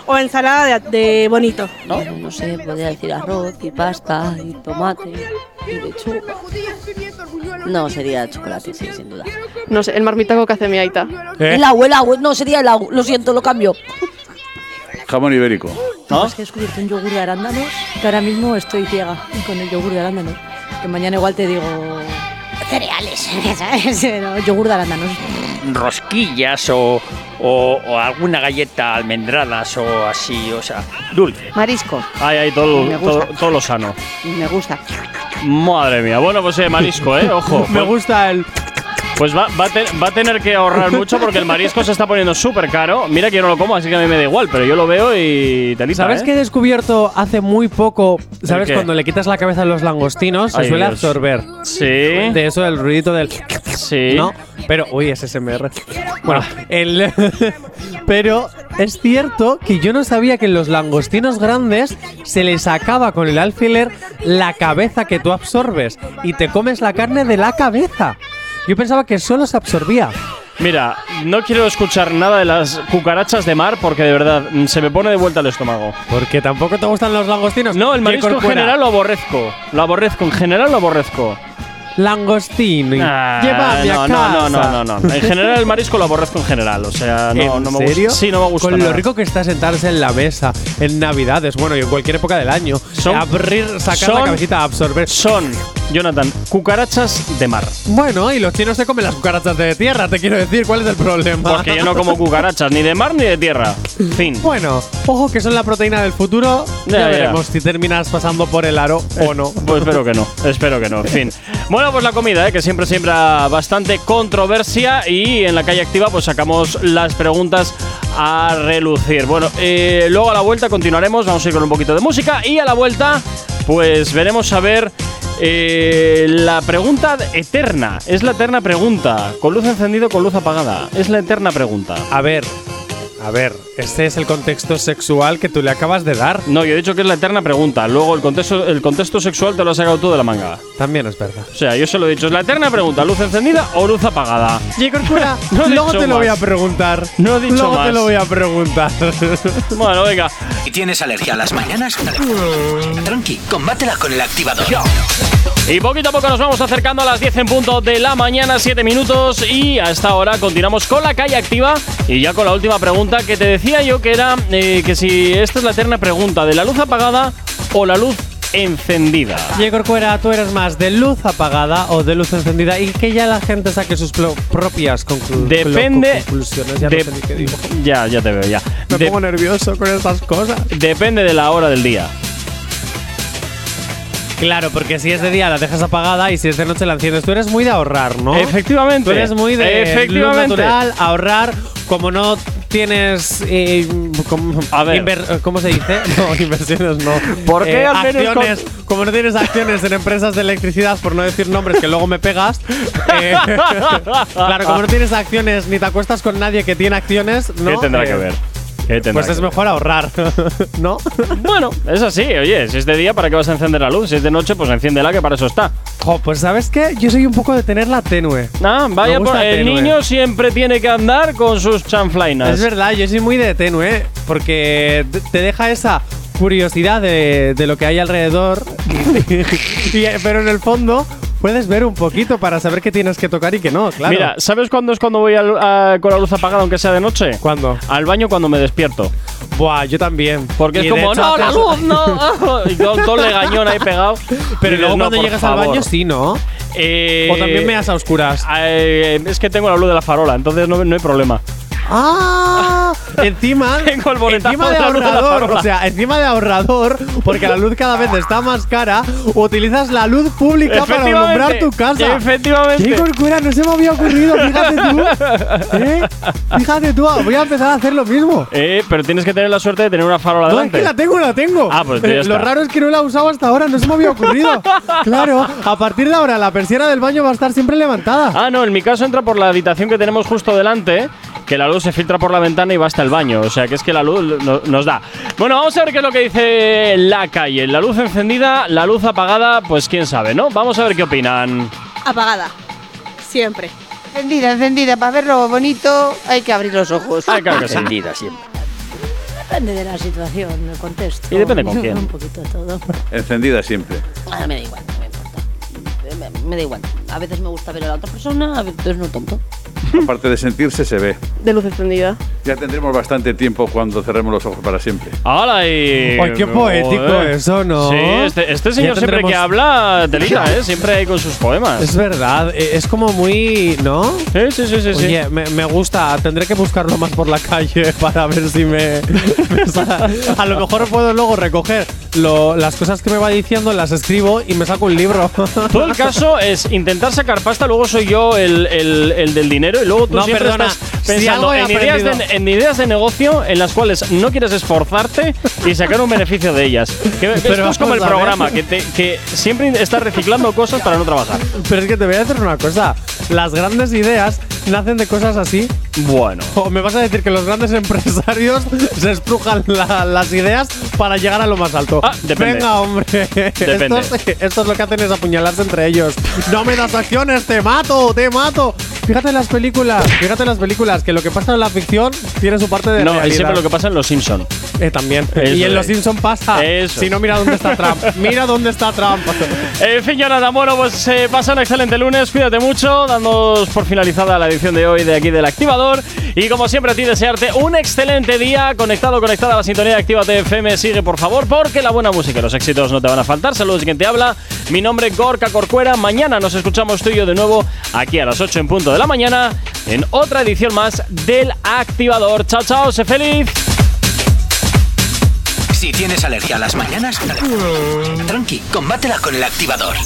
o ensalada de, de bonito. No, no sé, podría decir arroz y pasta y tomate y lechuga. No, sería chocolate, sí, sin duda. No sé, el marmitaco que hace mi aita. ¿Eh? El agua, el agua. No, sería el agua. Lo siento, lo cambio. Jamón ibérico. ¿No? Es que he descubierto un yogur de arándanos que ahora mismo estoy ciega con el yogur de arándanos. Que mañana igual te digo cereales, ¿sabes? Pero yogur de arándanos. Rosquillas o, o, o alguna galleta almendradas o así, o sea, dulce. Marisco, Ay, ay, todo, Me todo, gusta. todo lo sano. me gusta. Madre mía. Bueno, pues eh, marisco, ¿eh? Ojo. Me gusta el. Pues va, va, te- va a tener que ahorrar mucho porque el marisco se está poniendo súper caro. Mira que yo no lo como, así que a mí me da igual, pero yo lo veo y te ¿Sabes ¿eh? qué he descubierto hace muy poco? ¿Sabes cuando le quitas la cabeza a los langostinos? Se Ay, suele Dios. absorber. Sí. De eso, el ruidito del. Sí. ¿No? Pero, uy, es SMR. Bueno, el. pero es cierto que yo no sabía que en los langostinos grandes se les acaba con el alfiler la cabeza que tú absorbes y te comes la carne de la cabeza. Yo pensaba que solo se absorbía. Mira, no quiero escuchar nada de las cucarachas de mar porque de verdad mm, se me pone de vuelta el estómago. Porque tampoco te gustan los langostinos. No, el marisco en general lo aborrezco. Lo aborrezco, en general lo aborrezco. Langostino. Ah, Llévame a no, casa. no, no, no, no, no. En general el marisco lo aborrezco en general. O sea, no, ¿En no me serio? gusta. Sí, no me gusta. Con nada. lo rico que está sentarse en la mesa, en Navidades, bueno, y en cualquier época del año. Son- abrir, sacar son- la cabecita, absorber. Son, Jonathan, cucarachas de mar. Bueno, y los chinos se comen las cucarachas de tierra, te quiero decir, ¿cuál es el problema? Porque yo no como cucarachas, ni de mar ni de tierra. Fin. Bueno, ojo que son la proteína del futuro. Ya, Ya, ya. veremos si terminas pasando por el aro o no. Pues espero que no, espero que no, fin. Bueno, pues la comida, ¿eh? que siempre siembra bastante controversia y en la calle activa pues sacamos las preguntas a relucir. Bueno, eh, luego a la vuelta continuaremos, vamos a ir con un poquito de música y a la vuelta pues veremos a ver eh, la pregunta eterna. Es la eterna pregunta, con luz encendida con luz apagada. Es la eterna pregunta. A ver, a ver, este es el contexto sexual que tú le acabas de dar. No, yo he dicho que es la eterna pregunta. Luego el contexto, el contexto sexual te lo has sacado tú de la manga. También es verdad. O sea, yo se lo he dicho. Es la eterna pregunta: ¿luz encendida o luz apagada? No he luego dicho te lo voy a preguntar. No he dicho luego más. te lo voy a preguntar. Bueno, venga. ¿Y tienes alergia a las mañanas? Tranqui, combátela con el activador. Y poquito a poco nos vamos acercando a las 10 en punto de la mañana, 7 minutos. Y a esta hora continuamos con la calle activa. Y ya con la última pregunta que te decía yo que era eh, que si esta es la eterna pregunta: ¿de la luz apagada o la luz encendida? J. Corcuera, ¿tú eres más de luz apagada o de luz encendida? Y que ya la gente saque sus pro- propias conclu- Depende. conclusiones. Ya de- no sé qué digo. Ya, ya te veo, ya. Me De- pongo nervioso con estas cosas. depende de la hora del día. Claro, porque si es de día la dejas apagada y si es de noche la enciendes. Tú eres muy de ahorrar, ¿no? Efectivamente. Tú eres muy de luz Efectivamente. natural, ahorrar, como no tienes eh, como- A ver. inver- ¿cómo se dice? No, inversiones no. ¿Por qué Eh, al menos acciones, como no tienes acciones en empresas de electricidad, por no decir nombres que luego me pegas. eh, claro, como no tienes acciones ni te acuestas con nadie que tiene acciones, ¿no? ¿Qué tendrá Eh, que ver? Eh, Pues es mejor ahorrar, ¿no? Bueno, es así, oye, si es de día, ¿para qué vas a encender la luz? Si es de noche, pues enciéndela, que para eso está. Jo, pues ¿sabes qué? Yo soy un poco de tenerla tenue. Ah, vaya, por- el tenue. niño siempre tiene que andar con sus chanflainas. Es verdad, yo soy muy de tenue, porque te- te deja esa curiosidad de, de lo que hay alrededor, Y- pero en el fondo puedes ver un poquito para saber qué tienes que tocar y qué no, claro. Mira, ¿sabes cuándo es cuando voy al- a- con la luz apagada, aunque sea de noche? ¿Cuándo? Al baño cuando me despierto. Buah, yo también. Porque Y es de como, hecho no, la haces- luz, no. y todo el legañón ahí pegado. Pero Y luego no, cuando por llegas al favor. baño sí, ¿no? Eh, O también me das a oscuras. eh, es que tengo la luz de la farola, entonces no, no hay problema. ¡Ah! encima, Tengo el boletazo encima de de la luz de la ahorrador, farola. o sea, encima de ahorrador, porque la luz cada vez está más cara, utilizas la luz pública para Efectivamente, alumbrar tu casa. efectivamente. ¡Qué corcura! No se me había ocurrido, fíjate tú. ¿Eh? Fíjate tú, voy a empezar a hacer lo mismo. Eh, pero tienes que tener la suerte de tener una farola No, es delante. que la tengo, la tengo. Ah, pues ya Eh, está. Lo raro es que no la he usado hasta ahora, no se me había ocurrido. claro, a partir de ahora la persiana del baño va a estar siempre levantada. Ah, no, en mi caso entra por la habitación que tenemos justo delante, que la luz se filtra por la ventana y va hasta el baño. O sea que es que la luz no- nos da. Bueno, vamos a ver qué es lo que dice la calle. La luz encendida, la luz apagada, pues quién sabe, ¿no? Vamos a ver qué opinan. Apagada. Siempre. Encendida, encendida, para verlo bonito hay que abrir los ojos. Ah, claro que sí. Encendida siempre. Depende de la situación, del contexto. Y depende con quién. Un poquito de todo. Encendida siempre. Ah, me da igual, no me importa. Me, me da igual. A veces me gusta ver a la otra persona, a veces no tanto. Aparte de sentirse, se ve. De luz encendida. Ya tendremos bastante tiempo cuando cerremos los ojos para siempre. ¡Hala! Y... Ay, qué poético Joder. eso, ¿no? Sí, este, este señor siempre que habla, telita, ¿eh? Siempre hay con sus poemas. Es verdad, eh, es como muy. ¿No? Sí, sí, sí, sí. sí. Oye, me, me gusta. Tendré que buscarlo más por la calle para ver si me. me sale. a lo mejor puedo luego recoger lo- las cosas que me va diciendo, las escribo y me saco un libro. Todo el caso es intentar sacar pasta, luego soy yo el, el- el del dinero y luego tú No, siempre perdona, estás pensando en, ideas de, en ideas de negocio en las cuales no quieres esforzarte y sacar un beneficio de ellas. Que esto es como el programa, que, te- que siempre estás reciclando cosas para no trabajar. Pero es que te voy a decir una cosa. Las grandes ideas nacen de cosas así. Bueno. O me vas a decir que los grandes empresarios se estrujan la- las ideas para llegar a lo más alto. Ah, depende. Venga, hombre. Depende. Estos, estos lo que hacen es apuñalarse entre ellos. No me das acciones, te mato, te mato. Fíjate en las películas, fíjate en las películas, que lo que pasa en la ficción tiene su parte de No, realidad. es siempre lo que pasa en Los Simpson. Eh, también. Eso y en es. Los Simpson pasa. Eso. Si no, mira dónde está Trump. mira dónde está Trump. En fin, Jonathan, bueno, pues eh, pasa un excelente lunes, cuídate mucho, dándonos por finalizada la edición de hoy de aquí del Activador. Y como siempre, a ti desearte un excelente día, conectado, conectada a la sintonía de Actívate FM. Sigue, por favor, porque la buena música y los éxitos no te van a faltar. Saludos, quien te habla. Mi nombre es Gorka Corcuera. Mañana nos escuchamos tú y yo de nuevo aquí a las 8 en punto de la mañana en otra edición más del Activador. Chao, chao, sé feliz. Si tienes alergia a las mañanas, tranqui, combátela con el activador.